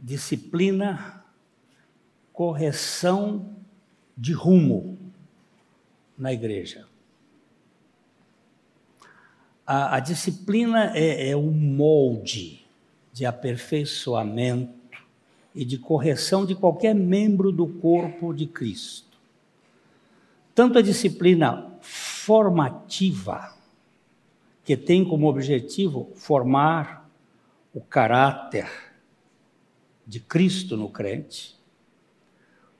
disciplina, correção de rumo na igreja. A, a disciplina é, é um molde de aperfeiçoamento e de correção de qualquer membro do corpo de Cristo. Tanto a disciplina formativa, que tem como objetivo formar o caráter de Cristo no crente,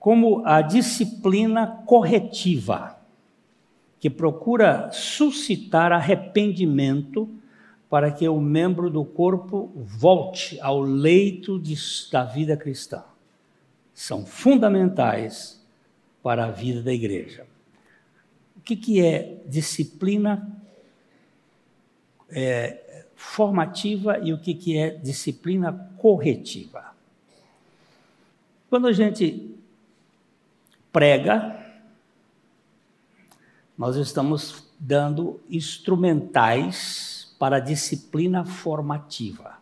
como a disciplina corretiva, que procura suscitar arrependimento para que o membro do corpo volte ao leito de, da vida cristã. São fundamentais para a vida da igreja. O que, que é disciplina é, formativa e o que, que é disciplina corretiva? Quando a gente prega, nós estamos dando instrumentais para a disciplina formativa.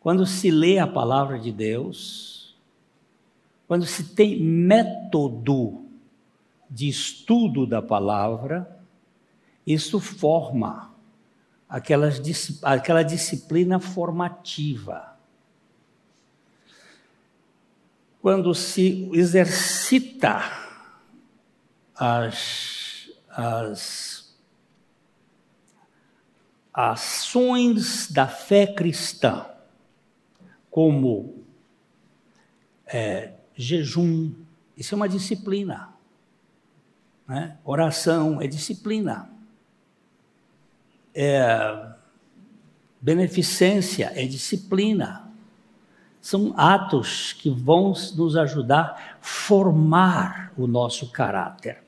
Quando se lê a palavra de Deus, quando se tem método de estudo da palavra, isso forma aquelas, aquela disciplina formativa. Quando se exercita as, as ações da fé cristã, como é, jejum, isso é uma disciplina. Né? Oração é disciplina. É, beneficência é disciplina. São atos que vão nos ajudar a formar o nosso caráter.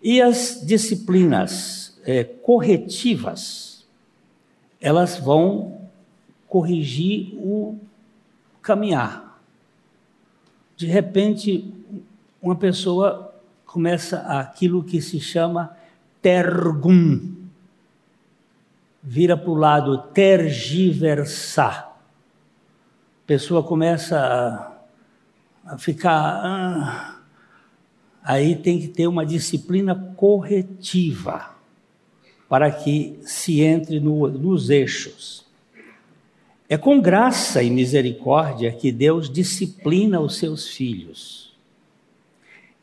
E as disciplinas é, corretivas, elas vão corrigir o caminhar. De repente, uma pessoa começa aquilo que se chama tergum. Vira para o lado tergiversar. Pessoa começa a, a ficar. Ah, aí tem que ter uma disciplina corretiva para que se entre no, nos eixos. É com graça e misericórdia que Deus disciplina os seus filhos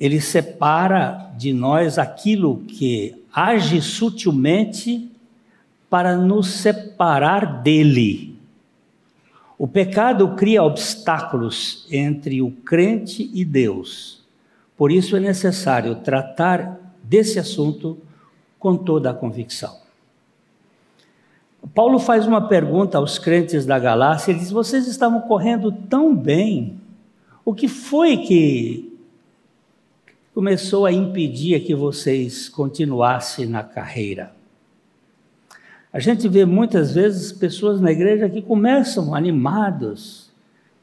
ele separa de nós aquilo que age sutilmente para nos separar dele. O pecado cria obstáculos entre o crente e Deus. Por isso é necessário tratar desse assunto com toda a convicção. Paulo faz uma pergunta aos crentes da Galácia, ele diz: Vocês estavam correndo tão bem, o que foi que começou a impedir que vocês continuassem na carreira. A gente vê muitas vezes pessoas na igreja que começam animados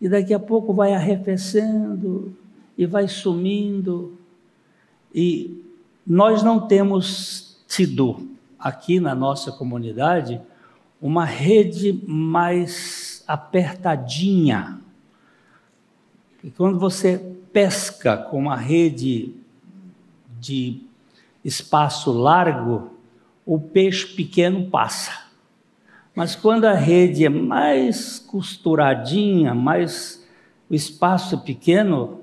e daqui a pouco vai arrefecendo e vai sumindo. E nós não temos tido aqui na nossa comunidade uma rede mais apertadinha. E quando você pesca com uma rede de espaço largo, o peixe pequeno passa. Mas quando a rede é mais costuradinha, mais o espaço é pequeno,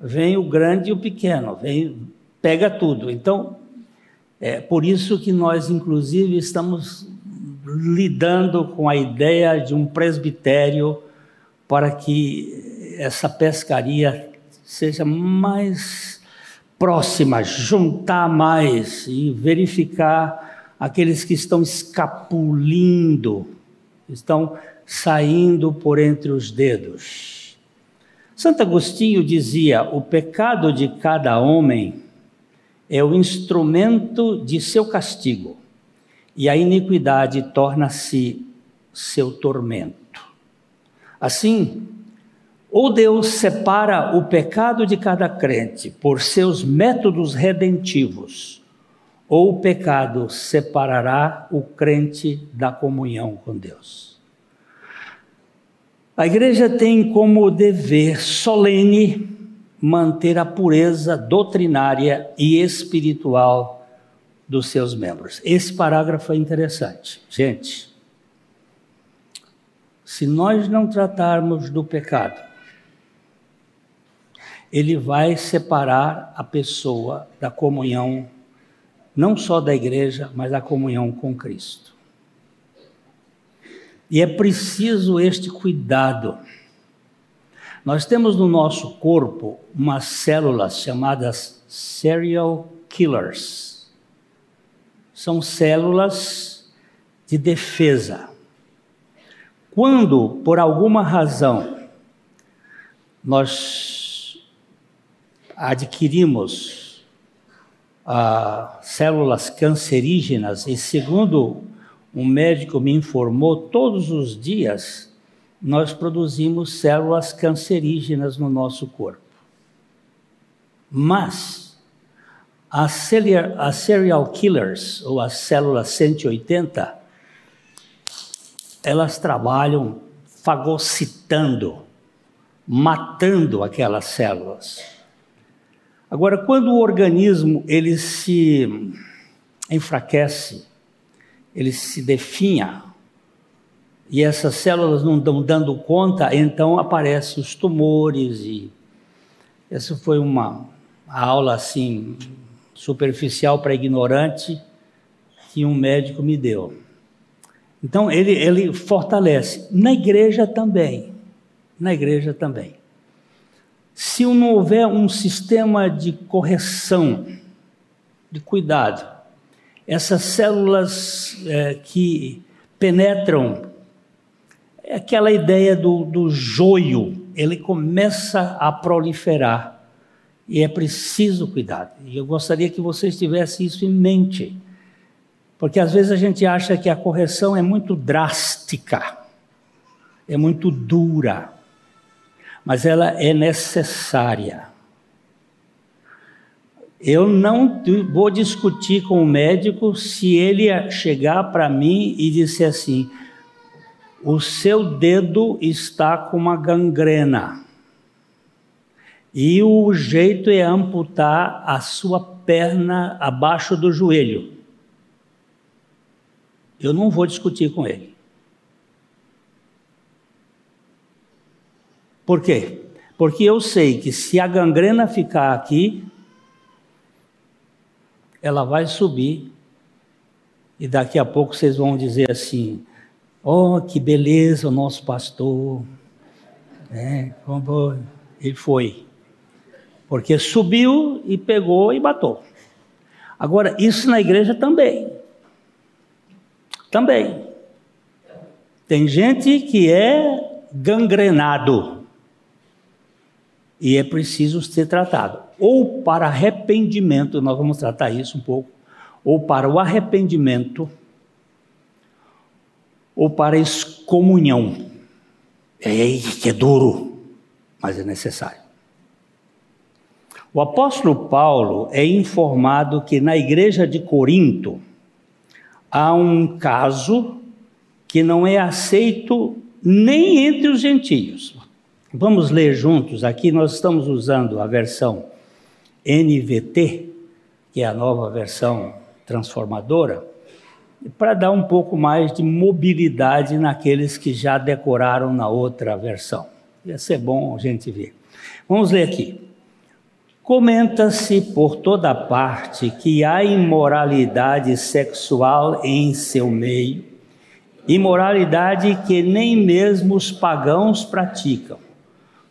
vem o grande e o pequeno, vem pega tudo. Então, é por isso que nós inclusive estamos lidando com a ideia de um presbitério para que essa pescaria seja mais próxima, juntar mais e verificar aqueles que estão escapulindo, estão saindo por entre os dedos. Santo Agostinho dizia: o pecado de cada homem é o instrumento de seu castigo, e a iniquidade torna-se seu tormento. Assim, ou Deus separa o pecado de cada crente por seus métodos redentivos, ou o pecado separará o crente da comunhão com Deus. A igreja tem como dever solene manter a pureza doutrinária e espiritual dos seus membros. Esse parágrafo é interessante. Gente, se nós não tratarmos do pecado, ele vai separar a pessoa da comunhão, não só da igreja, mas da comunhão com Cristo. E é preciso este cuidado. Nós temos no nosso corpo umas células chamadas serial killers. São células de defesa. Quando, por alguma razão, nós adquirimos células cancerígenas, e segundo um médico me informou, todos os dias nós produzimos células cancerígenas no nosso corpo. Mas as serial killers, ou as células 180, elas trabalham fagocitando, matando aquelas células. Agora, quando o organismo ele se enfraquece, ele se definha, e essas células não estão dando conta, então aparecem os tumores e essa foi uma aula assim superficial para ignorante que um médico me deu. Então ele, ele fortalece. Na igreja também. Na igreja também. Se não houver um sistema de correção, de cuidado, essas células é, que penetram, é aquela ideia do, do joio, ele começa a proliferar. E é preciso cuidar. E eu gostaria que vocês tivessem isso em mente. Porque às vezes a gente acha que a correção é muito drástica, é muito dura, mas ela é necessária. Eu não vou discutir com o médico se ele chegar para mim e disser assim: o seu dedo está com uma gangrena. E o jeito é amputar a sua perna abaixo do joelho eu não vou discutir com ele. Por quê? Porque eu sei que se a gangrena ficar aqui, ela vai subir e daqui a pouco vocês vão dizer assim: Oh, que beleza o nosso pastor. É, ele foi. Porque subiu e pegou e matou. Agora, isso na igreja também também. Tem gente que é gangrenado e é preciso ser tratado. Ou para arrependimento, nós vamos tratar isso um pouco, ou para o arrependimento, ou para excomunhão. É que é duro, mas é necessário. O apóstolo Paulo é informado que na igreja de Corinto, há um caso que não é aceito nem entre os gentios. Vamos ler juntos aqui, nós estamos usando a versão NVT, que é a nova versão transformadora, para dar um pouco mais de mobilidade naqueles que já decoraram na outra versão. Ia ser bom a gente ver. Vamos ler aqui. Comenta-se por toda parte que há imoralidade sexual em seu meio, imoralidade que nem mesmo os pagãos praticam.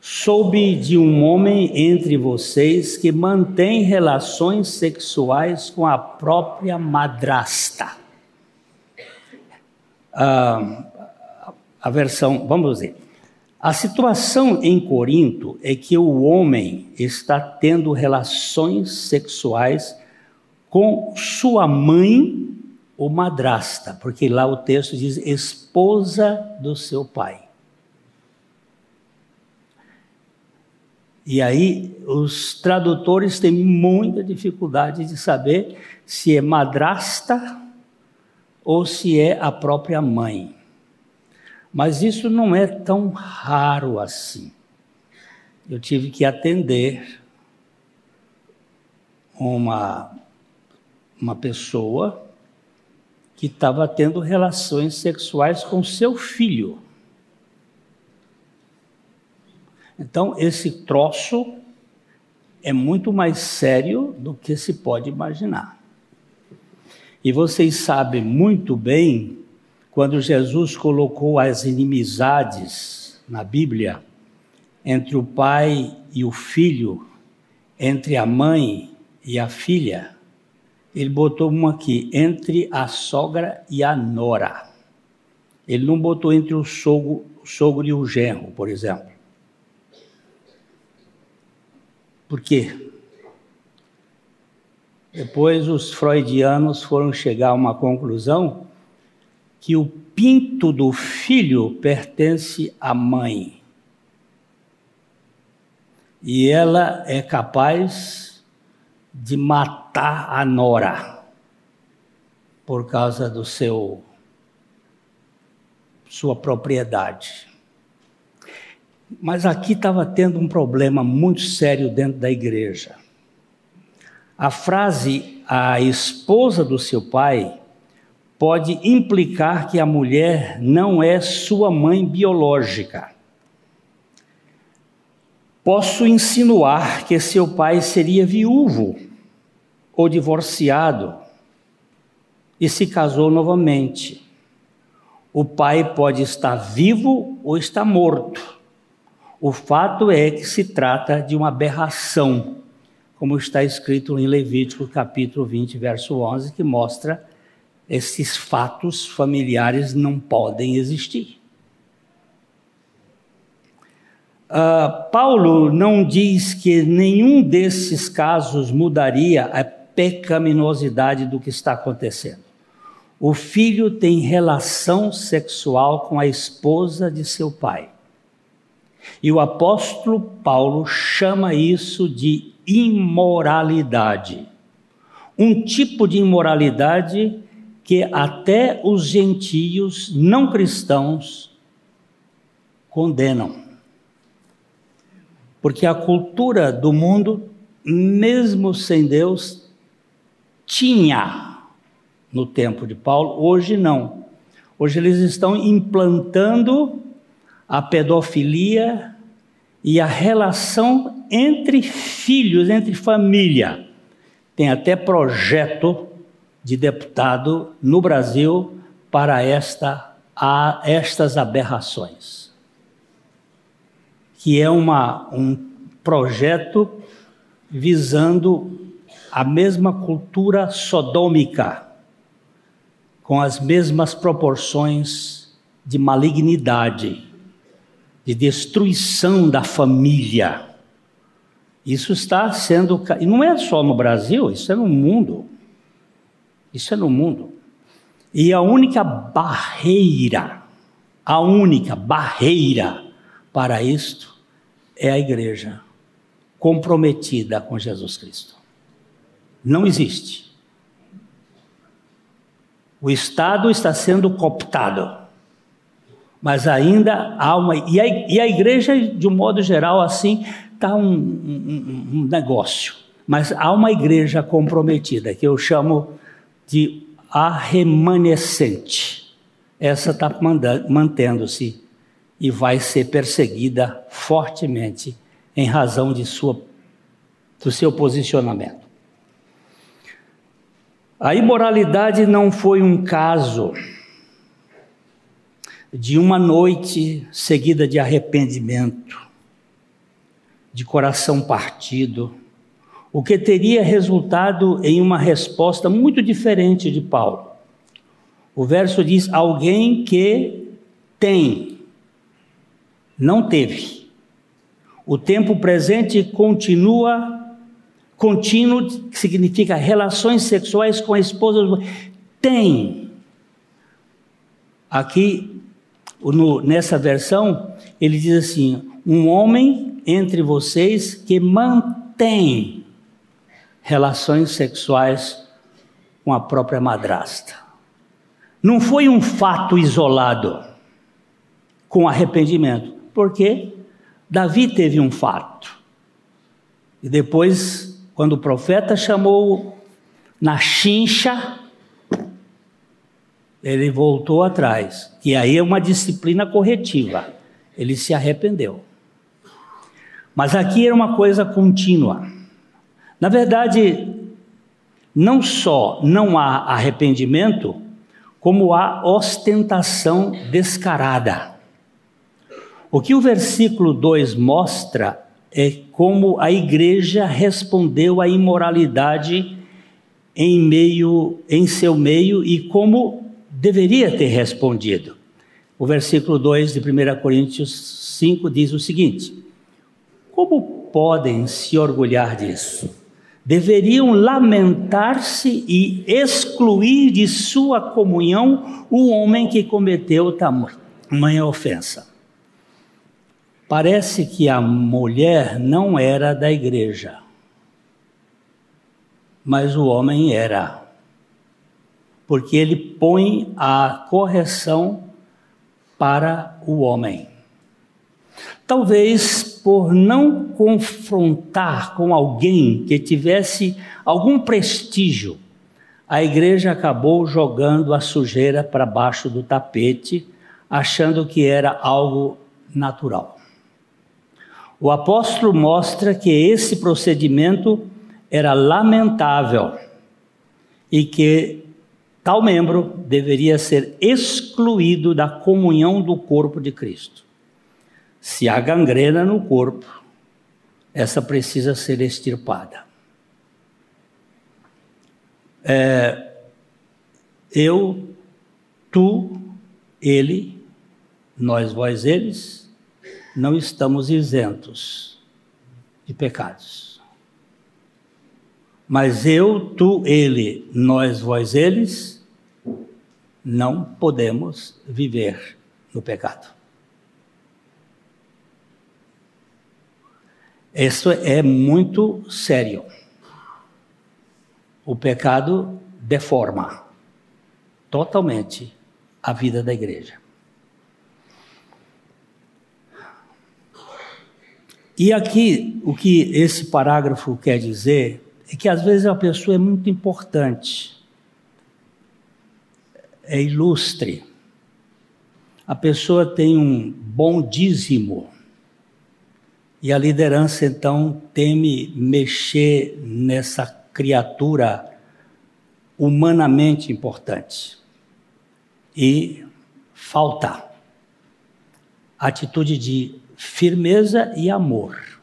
Soube de um homem entre vocês que mantém relações sexuais com a própria madrasta. Ah, a versão, vamos ver. A situação em Corinto é que o homem está tendo relações sexuais com sua mãe ou madrasta, porque lá o texto diz esposa do seu pai. E aí os tradutores têm muita dificuldade de saber se é madrasta ou se é a própria mãe. Mas isso não é tão raro assim. Eu tive que atender uma, uma pessoa que estava tendo relações sexuais com seu filho. Então, esse troço é muito mais sério do que se pode imaginar. E vocês sabem muito bem quando Jesus colocou as inimizades na Bíblia entre o pai e o filho, entre a mãe e a filha, ele botou uma aqui, entre a sogra e a nora. Ele não botou entre o sogro, sogro e o genro, por exemplo. Por quê? Depois os freudianos foram chegar a uma conclusão que o pinto do filho pertence à mãe. E ela é capaz de matar a nora por causa do seu sua propriedade. Mas aqui estava tendo um problema muito sério dentro da igreja. A frase a esposa do seu pai pode implicar que a mulher não é sua mãe biológica. Posso insinuar que seu pai seria viúvo ou divorciado e se casou novamente. O pai pode estar vivo ou estar morto. O fato é que se trata de uma aberração, como está escrito em Levítico capítulo 20, verso 11, que mostra esses fatos familiares não podem existir. Uh, Paulo não diz que nenhum desses casos mudaria a pecaminosidade do que está acontecendo. O filho tem relação sexual com a esposa de seu pai. E o apóstolo Paulo chama isso de imoralidade. Um tipo de imoralidade que até os gentios não cristãos condenam. Porque a cultura do mundo, mesmo sem Deus, tinha no tempo de Paulo, hoje não. Hoje eles estão implantando a pedofilia e a relação entre filhos, entre família. Tem até projeto de deputado no Brasil para esta, a, estas aberrações, que é uma, um projeto visando a mesma cultura sodômica, com as mesmas proporções de malignidade de destruição da família. Isso está sendo. E não é só no Brasil, isso é no mundo. Isso é no mundo. E a única barreira, a única barreira para isto é a igreja comprometida com Jesus Cristo. Não existe. O Estado está sendo cooptado mas ainda há uma. E a, e a igreja, de um modo geral, assim, está um, um, um negócio. Mas há uma igreja comprometida, que eu chamo de a remanescente. Essa está mantendo-se e vai ser perseguida fortemente em razão de sua, do seu posicionamento. A imoralidade não foi um caso de uma noite seguida de arrependimento, de coração partido, o que teria resultado em uma resposta muito diferente de Paulo. O verso diz: alguém que tem, não teve. O tempo presente continua, contínuo, significa relações sexuais com a esposa. Tem. Aqui no, nessa versão, ele diz assim: um homem entre vocês que mantém relações sexuais com a própria madrasta. Não foi um fato isolado. com arrependimento. Porque Davi teve um fato. E depois, quando o profeta chamou na chincha, ele voltou atrás. E aí é uma disciplina corretiva. Ele se arrependeu. Mas aqui era uma coisa contínua. Na verdade, não só não há arrependimento, como há ostentação descarada. O que o versículo 2 mostra é como a igreja respondeu à imoralidade em meio em seu meio e como deveria ter respondido. O versículo 2 de 1 Coríntios 5 diz o seguinte: Como podem se orgulhar disso? Deveriam lamentar-se e excluir de sua comunhão o homem que cometeu tamanha ofensa. Parece que a mulher não era da igreja, mas o homem era porque ele põe a correção para o homem. Talvez por não confrontar com alguém que tivesse algum prestígio, a igreja acabou jogando a sujeira para baixo do tapete, achando que era algo natural. O apóstolo mostra que esse procedimento era lamentável e que Tal membro deveria ser excluído da comunhão do corpo de Cristo. Se há gangrena no corpo, essa precisa ser extirpada. É, eu, tu, ele, nós, vós, eles, não estamos isentos de pecados. Mas eu, tu, ele, nós, vós, eles, não podemos viver no pecado. Isso é muito sério. O pecado deforma totalmente a vida da igreja. E aqui, o que esse parágrafo quer dizer é que às vezes a pessoa é muito importante, é ilustre. A pessoa tem um bom dízimo e a liderança então teme mexer nessa criatura humanamente importante. E falta atitude de firmeza e amor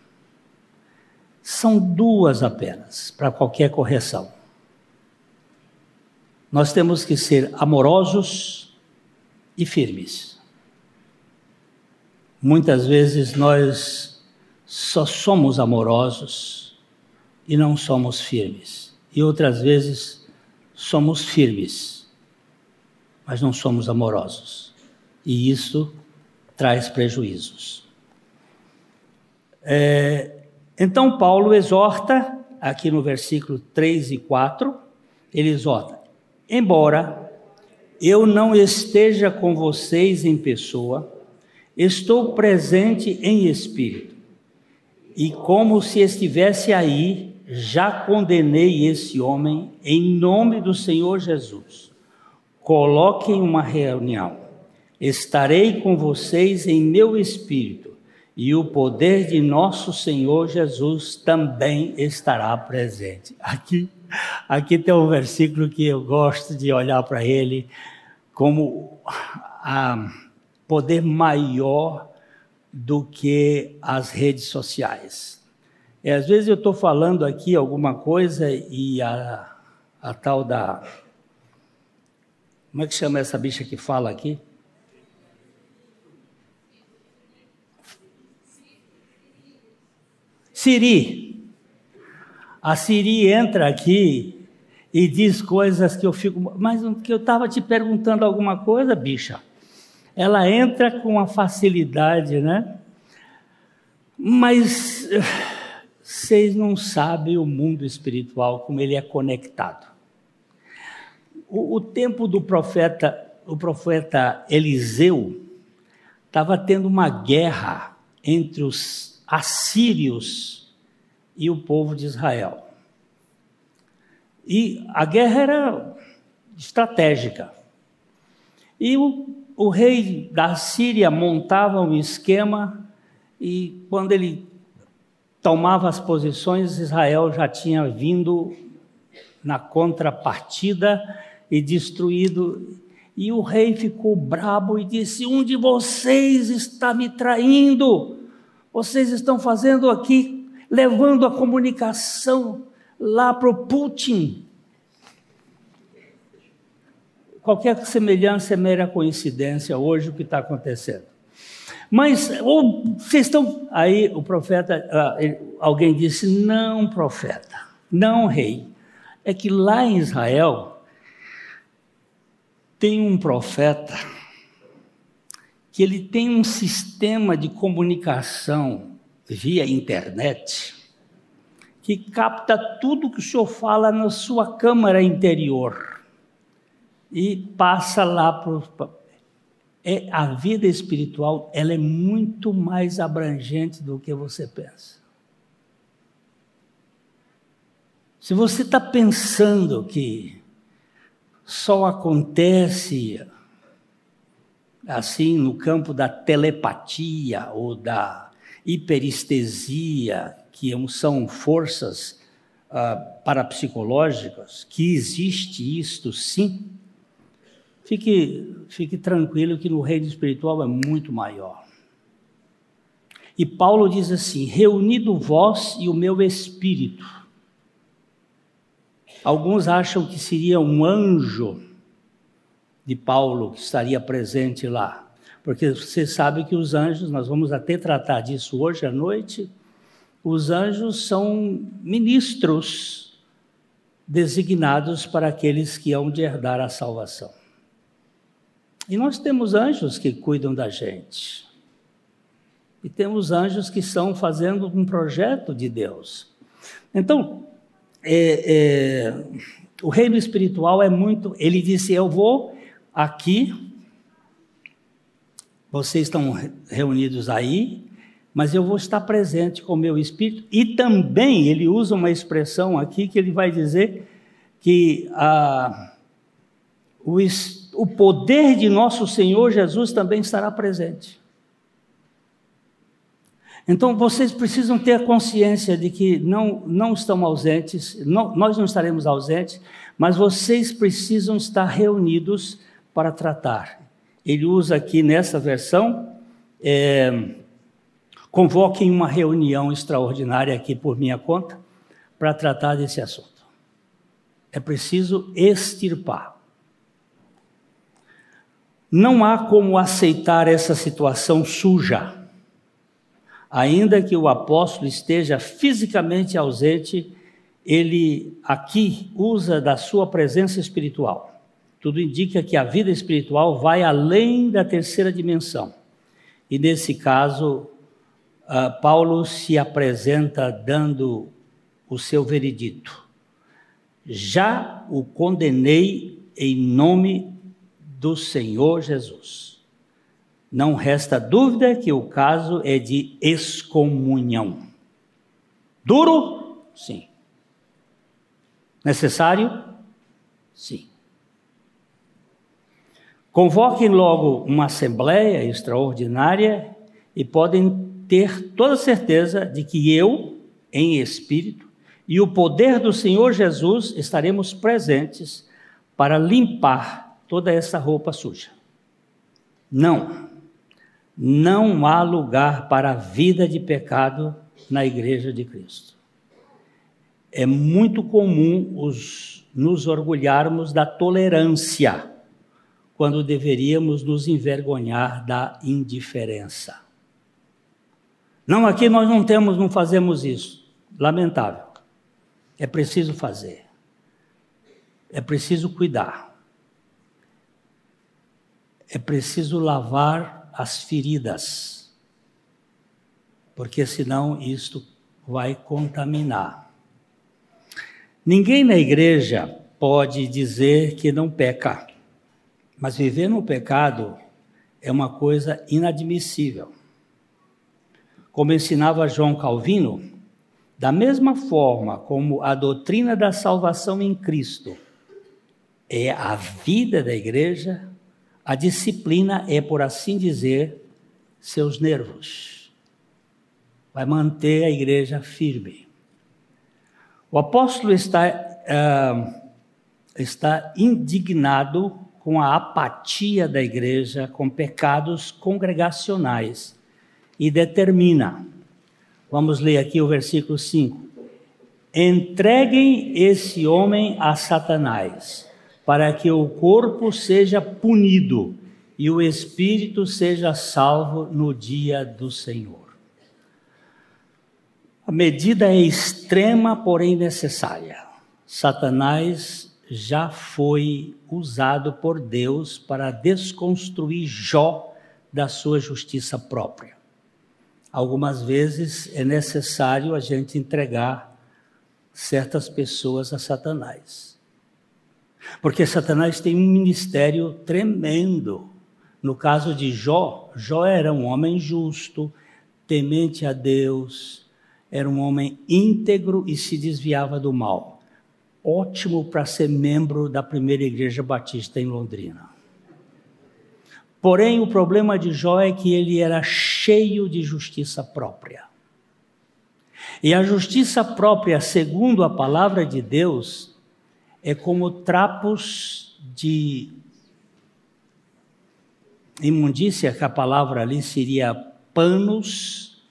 são duas apenas para qualquer correção. Nós temos que ser amorosos e firmes. Muitas vezes nós só somos amorosos e não somos firmes. E outras vezes somos firmes, mas não somos amorosos. E isso traz prejuízos. É, então, Paulo exorta, aqui no versículo 3 e 4, ele exorta: embora eu não esteja com vocês em pessoa, estou presente em espírito, e como se estivesse aí, já condenei esse homem em nome do Senhor Jesus. Coloquem uma reunião, estarei com vocês em meu espírito e o poder de nosso Senhor Jesus também estará presente. Aqui, aqui tem um versículo que eu gosto de olhar para ele como a poder maior do que as redes sociais. E às vezes eu estou falando aqui alguma coisa e a, a tal da. Como é que chama essa bicha que fala aqui? Siri. A Siri entra aqui e diz coisas que eu fico. Mas que eu estava te perguntando alguma coisa, bicha. Ela entra com uma facilidade, né? Mas vocês não sabem o mundo espiritual, como ele é conectado. O, o tempo do profeta, o profeta Eliseu, estava tendo uma guerra entre os assírios e o povo de Israel. E a guerra era estratégica. E o, o rei da Síria montava um esquema, e quando ele tomava as posições, Israel já tinha vindo na contrapartida e destruído. E o rei ficou brabo e disse: Um de vocês está me traindo. Vocês estão fazendo aqui, levando a comunicação lá para o Putin. Qualquer semelhança é mera coincidência hoje o que está acontecendo. Mas ou, vocês estão. Aí o profeta, uh, alguém disse: Não, profeta, não, rei. É que lá em Israel tem um profeta que ele tem um sistema de comunicação via internet que capta tudo que o senhor fala na sua câmara interior e passa lá para é a vida espiritual, ela é muito mais abrangente do que você pensa. Se você está pensando que só acontece assim no campo da telepatia ou da hiperestesia, que são forças uh, parapsicológicas, que existe isto sim, fique, fique tranquilo que no reino espiritual é muito maior. E Paulo diz assim: reunido vós e o meu espírito. Alguns acham que seria um anjo de Paulo que estaria presente lá, porque você sabe que os anjos, nós vamos até tratar disso hoje à noite, os anjos são ministros designados para aqueles que hão de herdar a salvação. E nós temos anjos que cuidam da gente. E temos anjos que estão fazendo um projeto de Deus. Então, é, é, o reino espiritual é muito. Ele disse: Eu vou aqui, vocês estão reunidos aí, mas eu vou estar presente com o meu espírito. E também ele usa uma expressão aqui que ele vai dizer que ah, o, o poder de nosso Senhor Jesus também estará presente. Então vocês precisam ter consciência de que não, não estão ausentes, não, nós não estaremos ausentes, mas vocês precisam estar reunidos para tratar. Ele usa aqui nessa versão, é, convoquem uma reunião extraordinária aqui por minha conta para tratar desse assunto. É preciso extirpar. Não há como aceitar essa situação suja ainda que o apóstolo esteja fisicamente ausente, ele aqui usa da sua presença espiritual. Tudo indica que a vida espiritual vai além da terceira dimensão. E nesse caso, uh, Paulo se apresenta dando o seu veredito. Já o condenei em nome do Senhor Jesus. Não resta dúvida que o caso é de excomunhão. Duro? Sim. Necessário? Sim. Convoquem logo uma assembleia extraordinária e podem ter toda certeza de que eu, em espírito, e o poder do Senhor Jesus estaremos presentes para limpar toda essa roupa suja. Não não há lugar para a vida de pecado na igreja de Cristo. É muito comum os, nos orgulharmos da tolerância, quando deveríamos nos envergonhar da indiferença. Não, aqui nós não temos, não fazemos isso. Lamentável. É preciso fazer. É preciso cuidar. É preciso lavar as feridas, porque senão isto vai contaminar. Ninguém na igreja pode dizer que não peca, mas viver no pecado é uma coisa inadmissível. Como ensinava João Calvino, da mesma forma como a doutrina da salvação em Cristo é a vida da igreja, a disciplina é, por assim dizer, seus nervos. Vai manter a igreja firme. O apóstolo está, uh, está indignado com a apatia da igreja com pecados congregacionais e determina, vamos ler aqui o versículo 5: entreguem esse homem a Satanás, para que o corpo seja punido e o espírito seja salvo no dia do Senhor. A medida é extrema, porém necessária. Satanás já foi usado por Deus para desconstruir Jó da sua justiça própria. Algumas vezes é necessário a gente entregar certas pessoas a Satanás. Porque Satanás tem um ministério tremendo no caso de Jó, Jó era um homem justo, temente a Deus, era um homem íntegro e se desviava do mal. Ótimo para ser membro da primeira igreja batista em Londrina. Porém, o problema de Jó é que ele era cheio de justiça própria. E a justiça própria, segundo a palavra de Deus, é como trapos de imundícia, que a palavra ali seria panos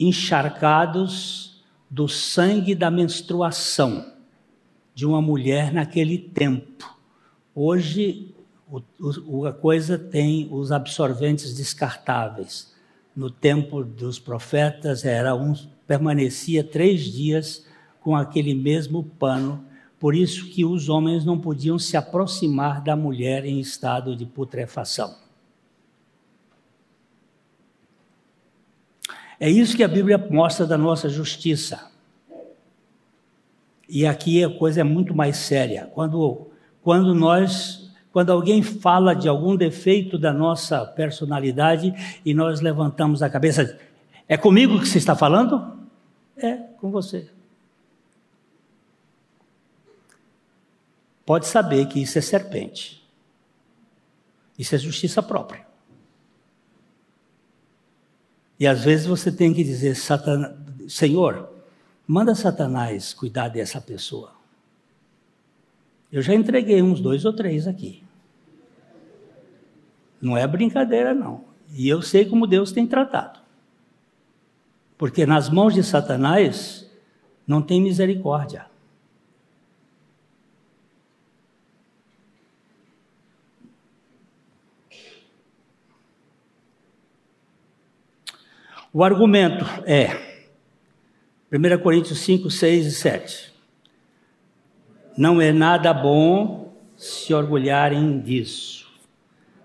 encharcados do sangue da menstruação de uma mulher naquele tempo. Hoje o, o, a coisa tem os absorventes descartáveis. No tempo dos profetas era um permanecia três dias com aquele mesmo pano. Por isso que os homens não podiam se aproximar da mulher em estado de putrefação. É isso que a Bíblia mostra da nossa justiça. E aqui a coisa é muito mais séria. Quando, quando nós, quando alguém fala de algum defeito da nossa personalidade e nós levantamos a cabeça, é comigo que você está falando? É com você. Pode saber que isso é serpente. Isso é justiça própria. E às vezes você tem que dizer, Senhor, manda Satanás cuidar dessa pessoa. Eu já entreguei uns dois ou três aqui. Não é brincadeira, não. E eu sei como Deus tem tratado. Porque nas mãos de Satanás não tem misericórdia. O argumento é 1 Coríntios 5, 6 e 7. Não é nada bom se orgulharem disso.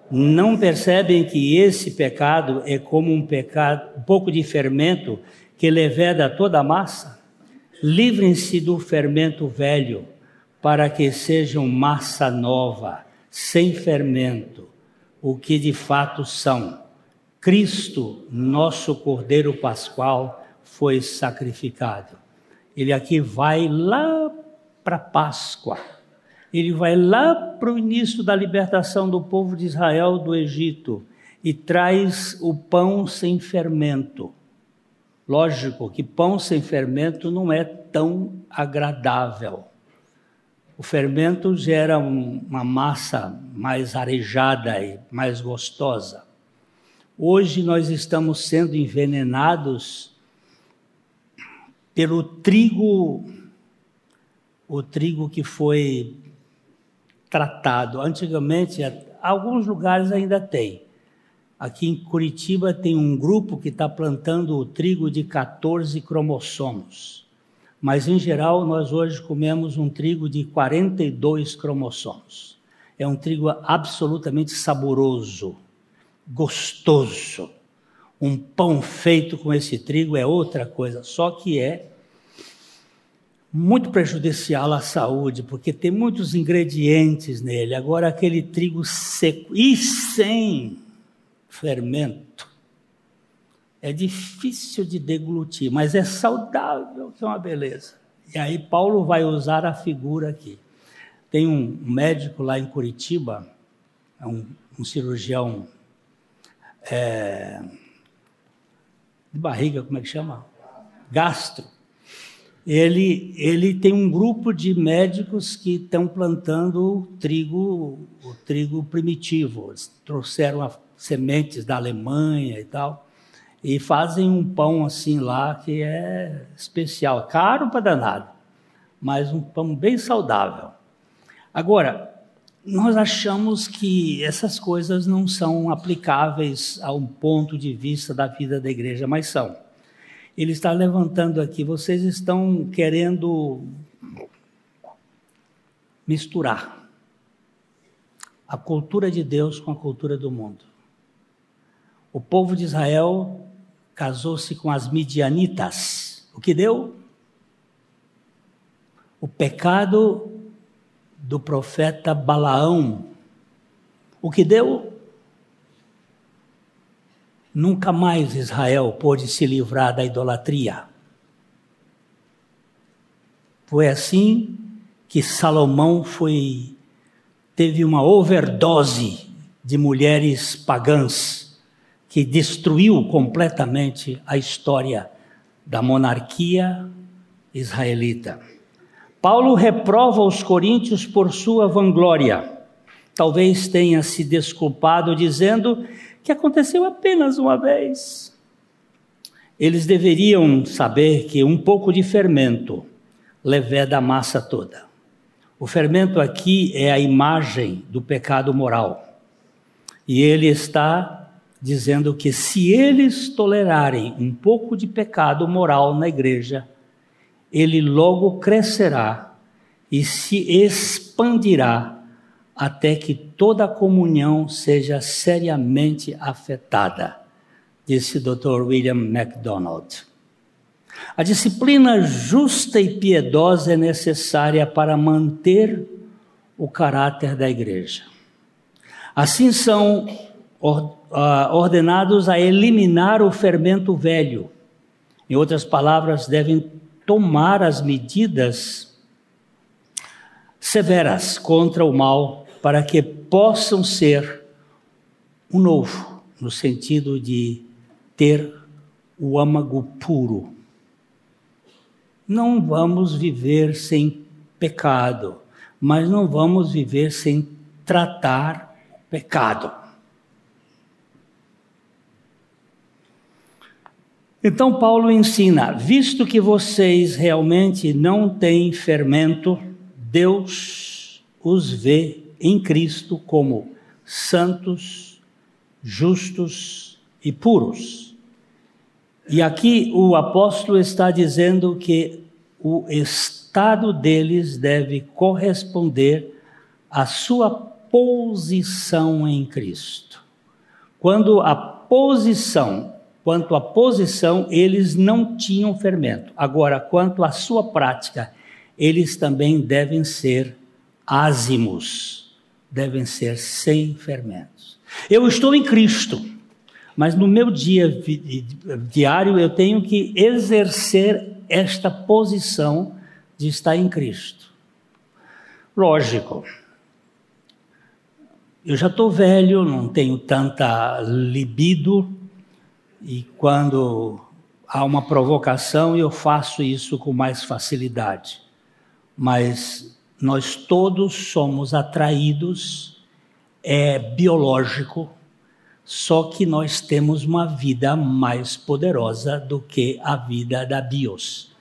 Não percebem que esse pecado é como um pecado, um pouco de fermento que leveda toda a massa? Livrem-se do fermento velho, para que sejam massa nova, sem fermento, o que de fato são Cristo, nosso Cordeiro Pascual, foi sacrificado. Ele aqui vai lá para Páscoa. Ele vai lá para o início da libertação do povo de Israel do Egito e traz o pão sem fermento. Lógico que pão sem fermento não é tão agradável. O fermento gera uma massa mais arejada e mais gostosa. Hoje nós estamos sendo envenenados pelo trigo, o trigo que foi tratado. Antigamente, alguns lugares ainda tem. Aqui em Curitiba tem um grupo que está plantando o trigo de 14 cromossomos. Mas, em geral, nós hoje comemos um trigo de 42 cromossomos. É um trigo absolutamente saboroso gostoso. Um pão feito com esse trigo é outra coisa, só que é muito prejudicial à saúde, porque tem muitos ingredientes nele. Agora, aquele trigo seco e sem fermento. É difícil de deglutir, mas é saudável, que é uma beleza. E aí Paulo vai usar a figura aqui. Tem um médico lá em Curitiba, é um, um cirurgião é, de barriga, como é que chama? Gastro. Ele, ele tem um grupo de médicos que estão plantando trigo, o trigo primitivo. Eles trouxeram sementes da Alemanha e tal, e fazem um pão assim lá que é especial, caro para danado, mas um pão bem saudável. Agora, nós achamos que essas coisas não são aplicáveis a um ponto de vista da vida da igreja, mas são. Ele está levantando aqui, vocês estão querendo misturar a cultura de Deus com a cultura do mundo. O povo de Israel casou-se com as midianitas. O que deu? O pecado do profeta Balaão. O que deu? Nunca mais Israel pôde se livrar da idolatria. Foi assim que Salomão foi teve uma overdose de mulheres pagãs que destruiu completamente a história da monarquia israelita. Paulo reprova os coríntios por sua vanglória. Talvez tenha se desculpado dizendo que aconteceu apenas uma vez. Eles deveriam saber que um pouco de fermento leveda a massa toda. O fermento aqui é a imagem do pecado moral. E ele está dizendo que se eles tolerarem um pouco de pecado moral na igreja, ele logo crescerá e se expandirá até que toda a comunhão seja seriamente afetada, disse Dr. William MacDonald. A disciplina justa e piedosa é necessária para manter o caráter da igreja. Assim são ah, ordenados a eliminar o fermento velho. Em outras palavras, devem tomar as medidas severas contra o mal para que possam ser o novo, no sentido de ter o âmago puro. Não vamos viver sem pecado, mas não vamos viver sem tratar pecado. Então, Paulo ensina: visto que vocês realmente não têm fermento, Deus os vê em Cristo como santos, justos e puros. E aqui o apóstolo está dizendo que o estado deles deve corresponder à sua posição em Cristo. Quando a posição Quanto à posição, eles não tinham fermento. Agora, quanto à sua prática, eles também devem ser ázimos, devem ser sem fermentos. Eu estou em Cristo, mas no meu dia diário eu tenho que exercer esta posição de estar em Cristo. Lógico, eu já estou velho, não tenho tanta libido, e quando há uma provocação, eu faço isso com mais facilidade. Mas nós todos somos atraídos, é biológico, só que nós temos uma vida mais poderosa do que a vida da bios,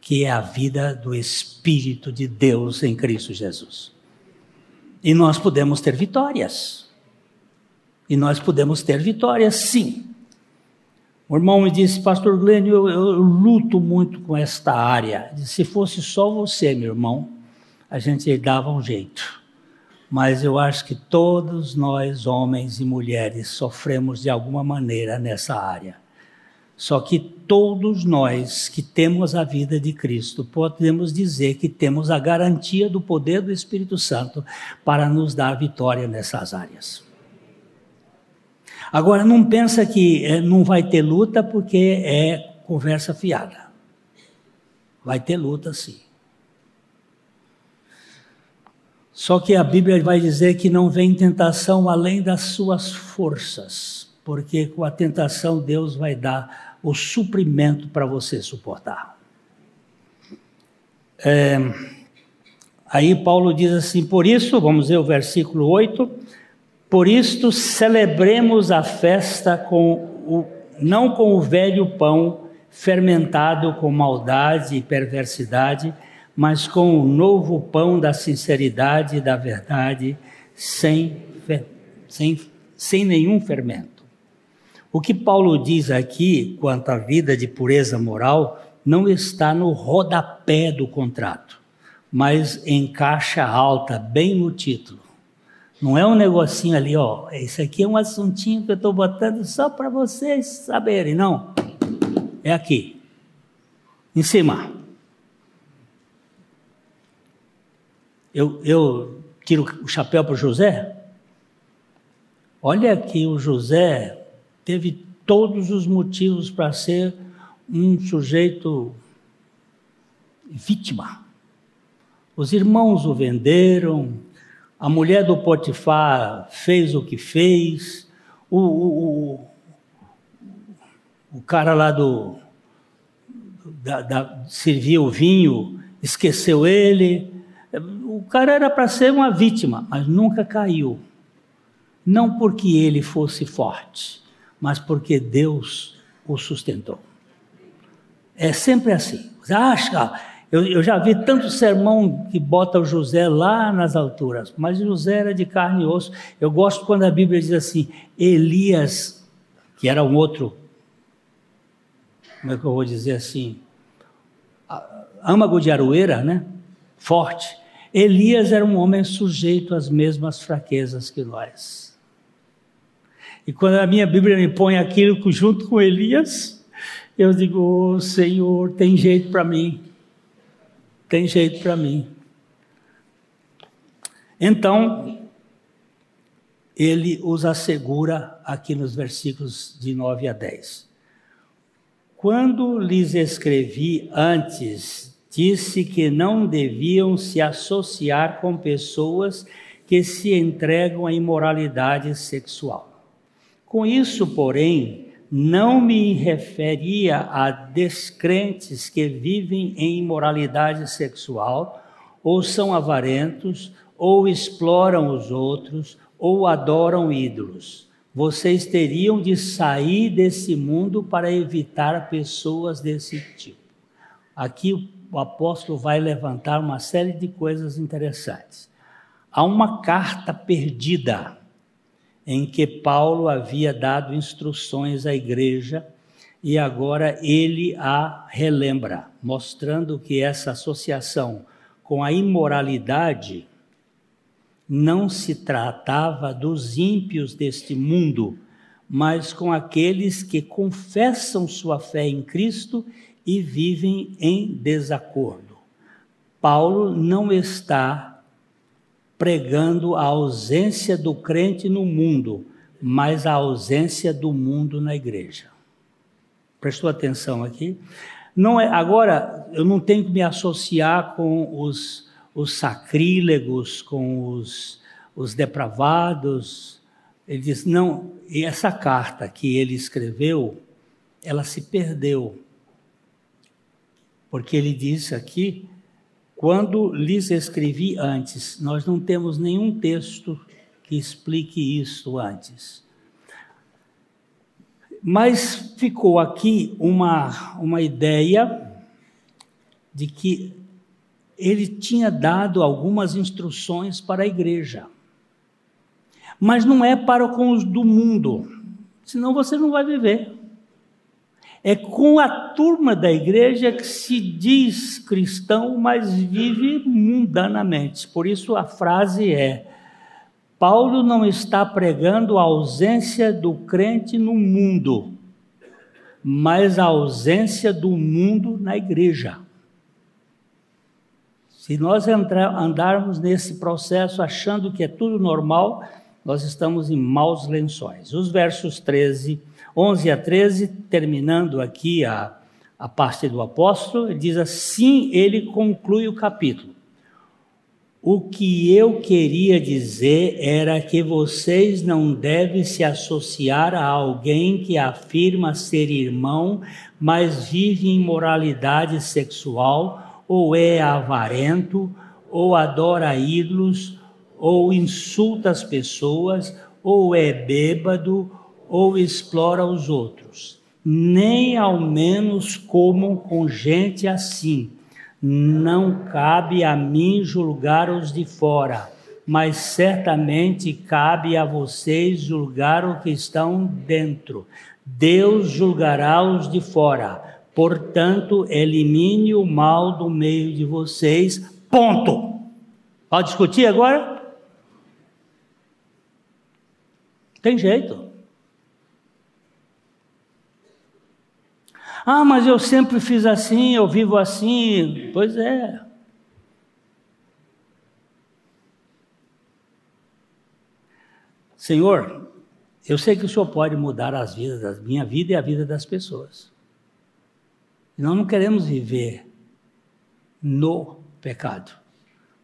que é a vida do Espírito de Deus em Cristo Jesus. E nós podemos ter vitórias. E nós podemos ter vitórias, sim. O irmão me disse, Pastor eu, eu, eu luto muito com esta área. Se fosse só você, meu irmão, a gente dava um jeito. Mas eu acho que todos nós, homens e mulheres, sofremos de alguma maneira nessa área. Só que todos nós que temos a vida de Cristo, podemos dizer que temos a garantia do poder do Espírito Santo para nos dar vitória nessas áreas. Agora, não pensa que é, não vai ter luta porque é conversa fiada. Vai ter luta sim. Só que a Bíblia vai dizer que não vem tentação além das suas forças, porque com a tentação Deus vai dar o suprimento para você suportar. É, aí Paulo diz assim: por isso, vamos ver o versículo 8: por isto celebremos a festa com o, não com o velho pão fermentado com maldade e perversidade, mas com o novo pão da sinceridade e da verdade, sem, sem, sem nenhum fermento. O que Paulo diz aqui quanto à vida de pureza moral não está no rodapé do contrato, mas em caixa alta, bem no título. Não é um negocinho ali, ó. Esse aqui é um assuntinho que eu estou botando só para vocês saberem. Não. É aqui. Em cima. Eu, eu tiro o chapéu para o José. Olha que o José teve todos os motivos para ser um sujeito vítima. Os irmãos o venderam, a mulher do Potifar fez o que fez, o, o, o, o cara lá do. Da, da, servia o vinho, esqueceu ele, o cara era para ser uma vítima, mas nunca caiu. Não porque ele fosse forte, mas porque Deus o sustentou. É sempre assim. Você acha? Eu, eu já vi tanto sermão que bota o José lá nas alturas, mas José era de carne e osso. Eu gosto quando a Bíblia diz assim: Elias, que era um outro, como é que eu vou dizer assim? Âmago de Aroeira, né? Forte. Elias era um homem sujeito às mesmas fraquezas que nós. E quando a minha Bíblia me põe aquilo junto com Elias, eu digo: oh, Senhor, tem jeito para mim. Tem jeito para mim. Então, ele os assegura aqui nos versículos de 9 a 10. Quando lhes escrevi antes disse que não deviam se associar com pessoas que se entregam à imoralidade sexual. Com isso, porém, não me referia a descrentes que vivem em imoralidade sexual, ou são avarentos, ou exploram os outros, ou adoram ídolos. Vocês teriam de sair desse mundo para evitar pessoas desse tipo. Aqui o apóstolo vai levantar uma série de coisas interessantes. Há uma carta perdida em que Paulo havia dado instruções à igreja e agora ele a relembra, mostrando que essa associação com a imoralidade não se tratava dos ímpios deste mundo, mas com aqueles que confessam sua fé em Cristo e vivem em desacordo. Paulo não está pregando a ausência do crente no mundo, mas a ausência do mundo na igreja. Prestou atenção aqui? Não é, agora, eu não tenho que me associar com os, os sacrílegos, com os, os depravados. Ele diz: não, e essa carta que ele escreveu, ela se perdeu porque ele diz aqui, quando lhes escrevi antes, nós não temos nenhum texto que explique isto antes. Mas ficou aqui uma, uma ideia de que ele tinha dado algumas instruções para a igreja. Mas não é para com os do mundo, senão você não vai viver. É com a turma da igreja que se diz cristão, mas vive mundanamente. Por isso a frase é: Paulo não está pregando a ausência do crente no mundo, mas a ausência do mundo na igreja. Se nós entrar, andarmos nesse processo achando que é tudo normal, nós estamos em maus lençóis. Os versos 13, 11 a 13, terminando aqui a, a parte do apóstolo, ele diz assim: ele conclui o capítulo. O que eu queria dizer era que vocês não devem se associar a alguém que afirma ser irmão, mas vive em moralidade sexual, ou é avarento, ou adora ídolos, ou insulta as pessoas, ou é bêbado, ou explora os outros. Nem ao menos comam com gente assim não cabe a mim julgar os de fora, mas certamente cabe a vocês julgar o que estão dentro. Deus julgará os de fora. Portanto, elimine o mal do meio de vocês. Ponto. Pode discutir agora? Tem jeito. Ah, mas eu sempre fiz assim, eu vivo assim. Pois é. Senhor, eu sei que o Senhor pode mudar as vidas, da minha vida e a vida das pessoas. Nós não queremos viver no pecado,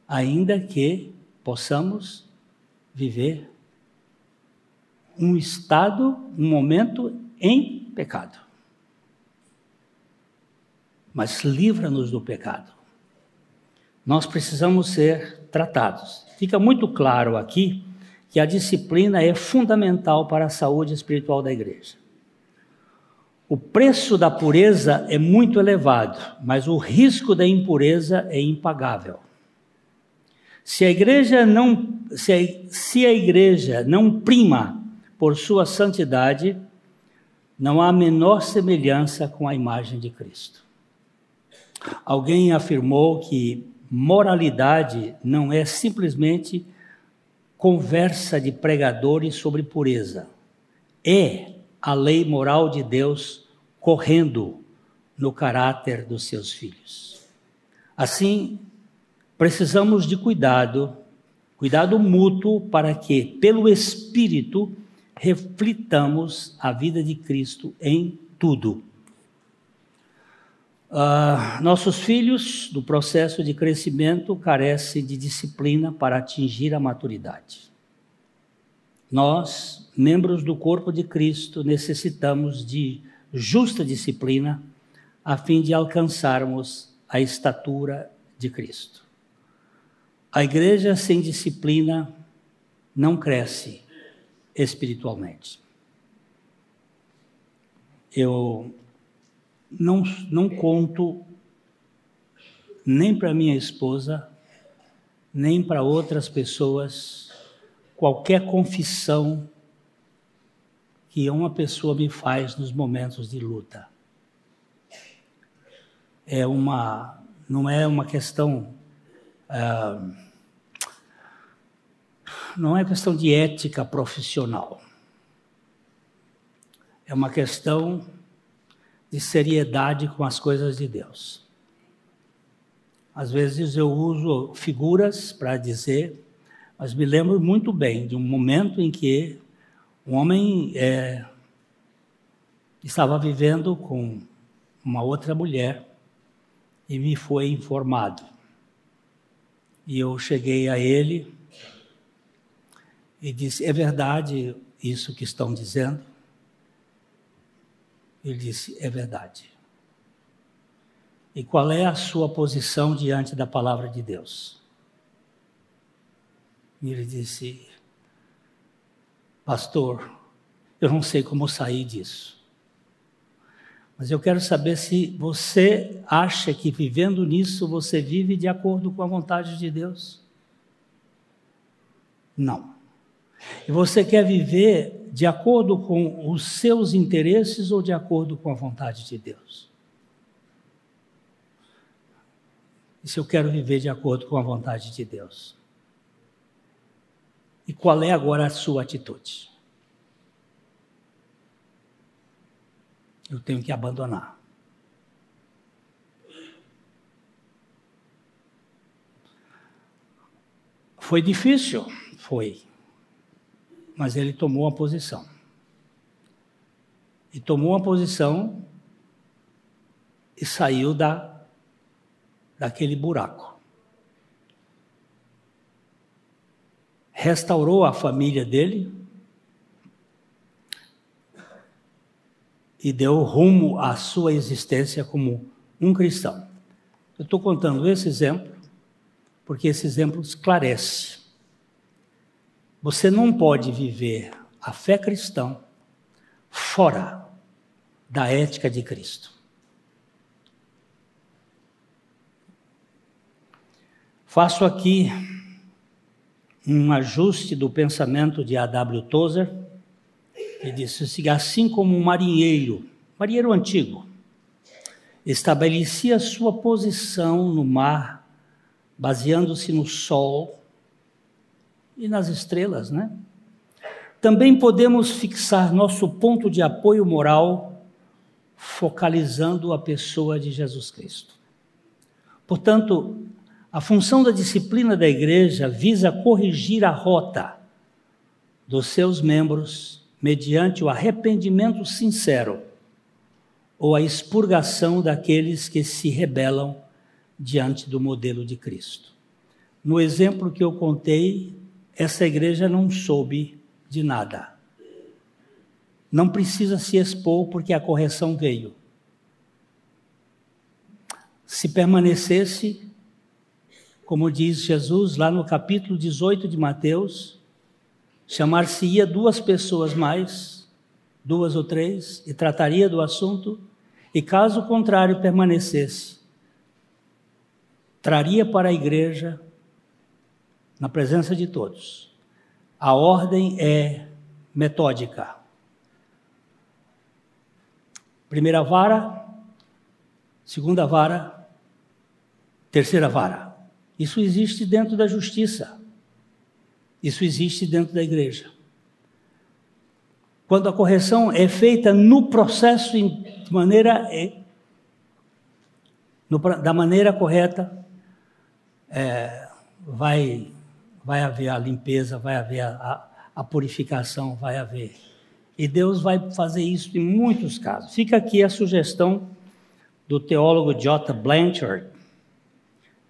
ainda que possamos viver um estado, um momento em pecado mas livra-nos do pecado. Nós precisamos ser tratados. Fica muito claro aqui que a disciplina é fundamental para a saúde espiritual da igreja. O preço da pureza é muito elevado, mas o risco da impureza é impagável. Se a igreja não, se a, se a igreja não prima por sua santidade, não há menor semelhança com a imagem de Cristo. Alguém afirmou que moralidade não é simplesmente conversa de pregadores sobre pureza. É a lei moral de Deus correndo no caráter dos seus filhos. Assim, precisamos de cuidado, cuidado mútuo para que, pelo Espírito, reflitamos a vida de Cristo em tudo. Uh, nossos filhos, no processo de crescimento, carecem de disciplina para atingir a maturidade. Nós, membros do corpo de Cristo, necessitamos de justa disciplina a fim de alcançarmos a estatura de Cristo. A igreja sem disciplina não cresce espiritualmente. Eu não, não conto nem para minha esposa, nem para outras pessoas, qualquer confissão que uma pessoa me faz nos momentos de luta. É uma, não é uma questão, uh, não é questão de ética profissional. É uma questão de seriedade com as coisas de Deus. Às vezes eu uso figuras para dizer, mas me lembro muito bem de um momento em que um homem é, estava vivendo com uma outra mulher e me foi informado. E eu cheguei a ele e disse: É verdade isso que estão dizendo? Ele disse: É verdade. E qual é a sua posição diante da palavra de Deus? E ele disse: Pastor, eu não sei como sair disso. Mas eu quero saber se você acha que vivendo nisso você vive de acordo com a vontade de Deus. Não. E você quer viver de acordo com os seus interesses ou de acordo com a vontade de Deus? E se eu quero viver de acordo com a vontade de Deus? E qual é agora a sua atitude? Eu tenho que abandonar. Foi difícil? Foi. Mas ele tomou uma posição. E tomou uma posição e saiu da, daquele buraco. Restaurou a família dele e deu rumo à sua existência como um cristão. Eu estou contando esse exemplo porque esse exemplo esclarece. Você não pode viver a fé cristã fora da ética de Cristo. Faço aqui um ajuste do pensamento de A.W. Tozer, que disse assim, assim como um marinheiro, marinheiro antigo, estabelecia sua posição no mar, baseando-se no sol e nas estrelas, né? Também podemos fixar nosso ponto de apoio moral focalizando a pessoa de Jesus Cristo. Portanto, a função da disciplina da igreja visa corrigir a rota dos seus membros mediante o arrependimento sincero ou a expurgação daqueles que se rebelam diante do modelo de Cristo. No exemplo que eu contei, essa igreja não soube de nada. Não precisa se expor porque a correção veio. Se permanecesse, como diz Jesus lá no capítulo 18 de Mateus, chamar-se-ia duas pessoas mais, duas ou três, e trataria do assunto, e caso contrário permanecesse, traria para a igreja, na presença de todos. A ordem é metódica. Primeira vara, segunda vara, terceira vara. Isso existe dentro da justiça. Isso existe dentro da igreja. Quando a correção é feita no processo de maneira é, no, da maneira correta, é, vai vai haver a limpeza, vai haver a, a, purificação, vai haver. E Deus vai fazer isso em muitos casos. Fica aqui a sugestão do teólogo J. Blanchard,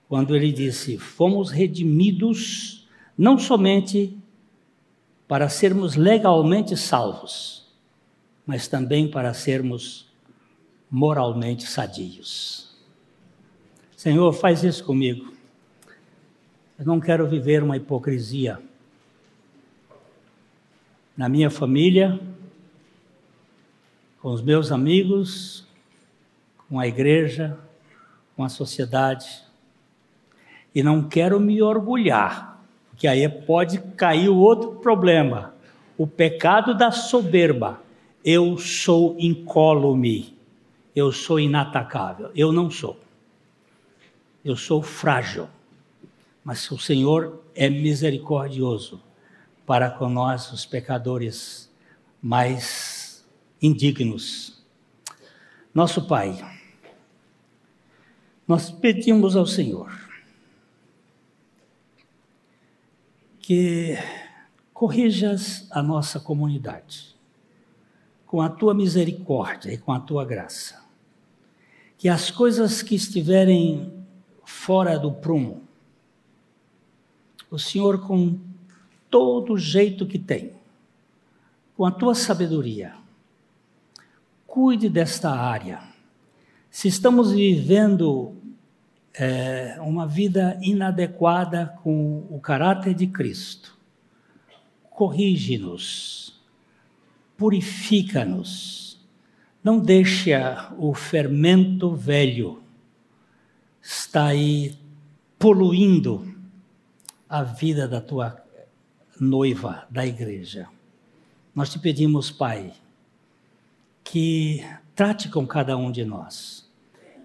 quando ele disse: Fomos redimidos não somente para sermos legalmente salvos, mas também para sermos moralmente sadios. Senhor, faz isso comigo. Eu não quero viver uma hipocrisia. Na minha família, com os meus amigos, com a igreja, com a sociedade. E não quero me orgulhar, porque aí pode cair o outro problema, o pecado da soberba. Eu sou incólume, eu sou inatacável. Eu não sou. Eu sou frágil mas o Senhor é misericordioso para com nós, os pecadores mais indignos. Nosso Pai, nós pedimos ao Senhor que corrijas a nossa comunidade com a tua misericórdia e com a tua graça. Que as coisas que estiverem fora do prumo, o Senhor, com todo o jeito que tem, com a tua sabedoria, cuide desta área. Se estamos vivendo é, uma vida inadequada com o caráter de Cristo, corrige-nos, purifica-nos, não deixe o fermento velho estar aí poluindo a vida da tua noiva da igreja. Nós te pedimos, Pai, que trate com cada um de nós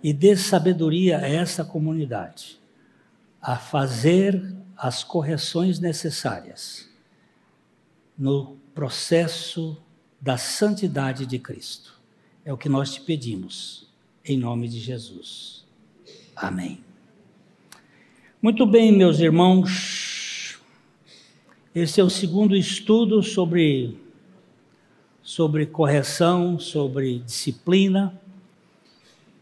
e dê sabedoria a essa comunidade a fazer as correções necessárias no processo da santidade de Cristo. É o que nós te pedimos, em nome de Jesus. Amém. Muito bem, meus irmãos. Esse é o segundo estudo sobre, sobre correção, sobre disciplina.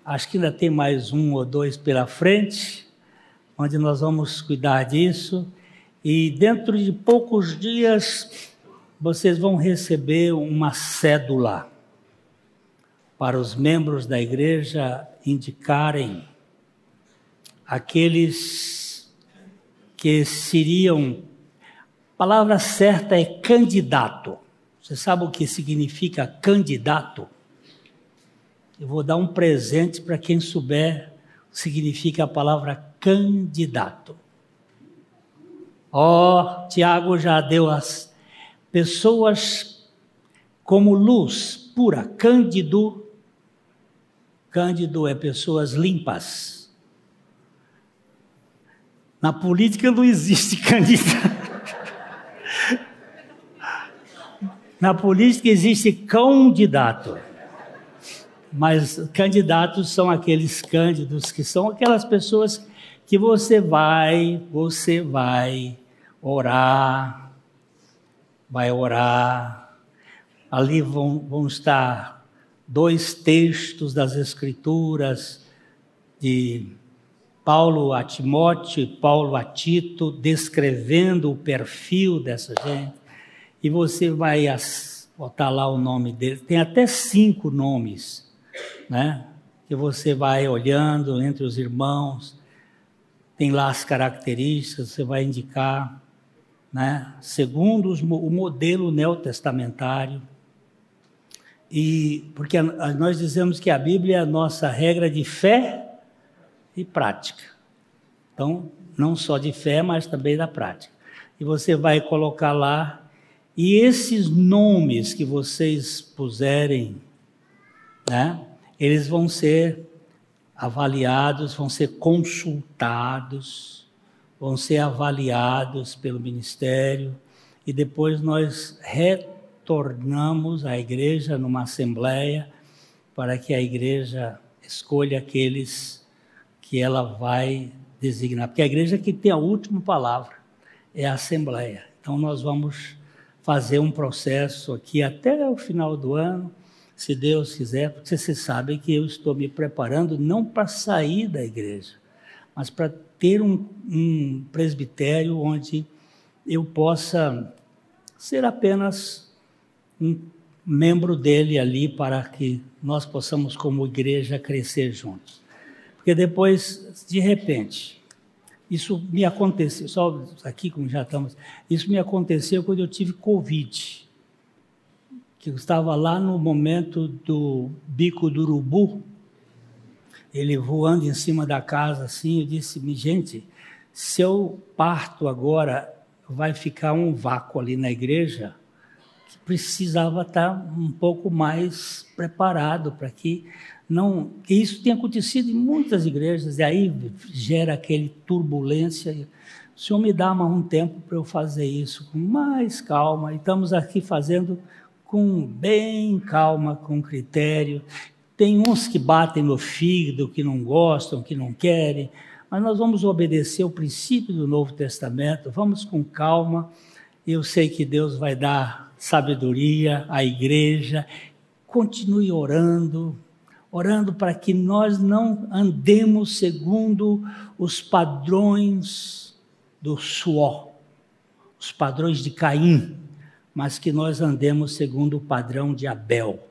Acho que ainda tem mais um ou dois pela frente, onde nós vamos cuidar disso. E dentro de poucos dias, vocês vão receber uma cédula para os membros da igreja indicarem aqueles que seriam palavra certa é candidato. Você sabe o que significa candidato? Eu vou dar um presente para quem souber o que significa a palavra candidato. Ó, oh, Tiago já deu as pessoas como luz pura, cândido. Cândido é pessoas limpas. Na política não existe candidato. Na política existe candidato. Mas candidatos são aqueles cândidos que são aquelas pessoas que você vai, você vai orar, vai orar. Ali vão, vão estar dois textos das Escrituras de Paulo a Timóteo e Paulo a Tito, descrevendo o perfil dessa gente e você vai botar lá o nome dele. Tem até cinco nomes, né? Que você vai olhando entre os irmãos, tem lá as características, você vai indicar, né? Segundo os, o modelo neotestamentário. E porque nós dizemos que a Bíblia é a nossa regra de fé e prática. Então, não só de fé, mas também da prática. E você vai colocar lá e esses nomes que vocês puserem, né, eles vão ser avaliados, vão ser consultados, vão ser avaliados pelo ministério e depois nós retornamos à igreja numa assembleia para que a igreja escolha aqueles que ela vai designar, porque a igreja que tem a última palavra é a assembleia. Então nós vamos fazer um processo aqui até o final do ano, se Deus quiser, porque vocês sabem que eu estou me preparando não para sair da igreja, mas para ter um, um presbitério onde eu possa ser apenas um membro dele ali para que nós possamos, como igreja, crescer juntos. Porque depois, de repente, isso me aconteceu, só aqui como já estamos, isso me aconteceu quando eu tive Covid. Que eu estava lá no momento do bico do urubu, ele voando em cima da casa assim, eu disse, gente, se eu parto agora, vai ficar um vácuo ali na igreja, que precisava estar um pouco mais preparado para que não, isso tem acontecido em muitas igrejas, e aí gera aquele turbulência. O Senhor me dá mais um tempo para eu fazer isso com mais calma, e estamos aqui fazendo com bem calma, com critério. Tem uns que batem no fígado, que não gostam, que não querem, mas nós vamos obedecer o princípio do Novo Testamento, vamos com calma. Eu sei que Deus vai dar sabedoria à igreja. Continue orando, orando para que nós não andemos segundo os padrões do suor, os padrões de Caim, mas que nós andemos segundo o padrão de Abel,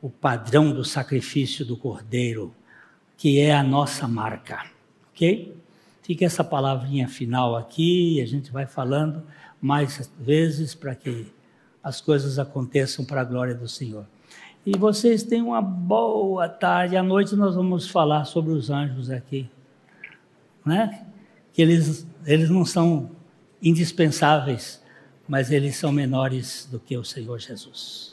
o padrão do sacrifício do cordeiro, que é a nossa marca, ok? Fica essa palavrinha final aqui, a gente vai falando mais vezes para que as coisas aconteçam para a glória do Senhor. E vocês tenham uma boa tarde. À noite nós vamos falar sobre os anjos aqui. Né? Que eles, eles não são indispensáveis, mas eles são menores do que o Senhor Jesus.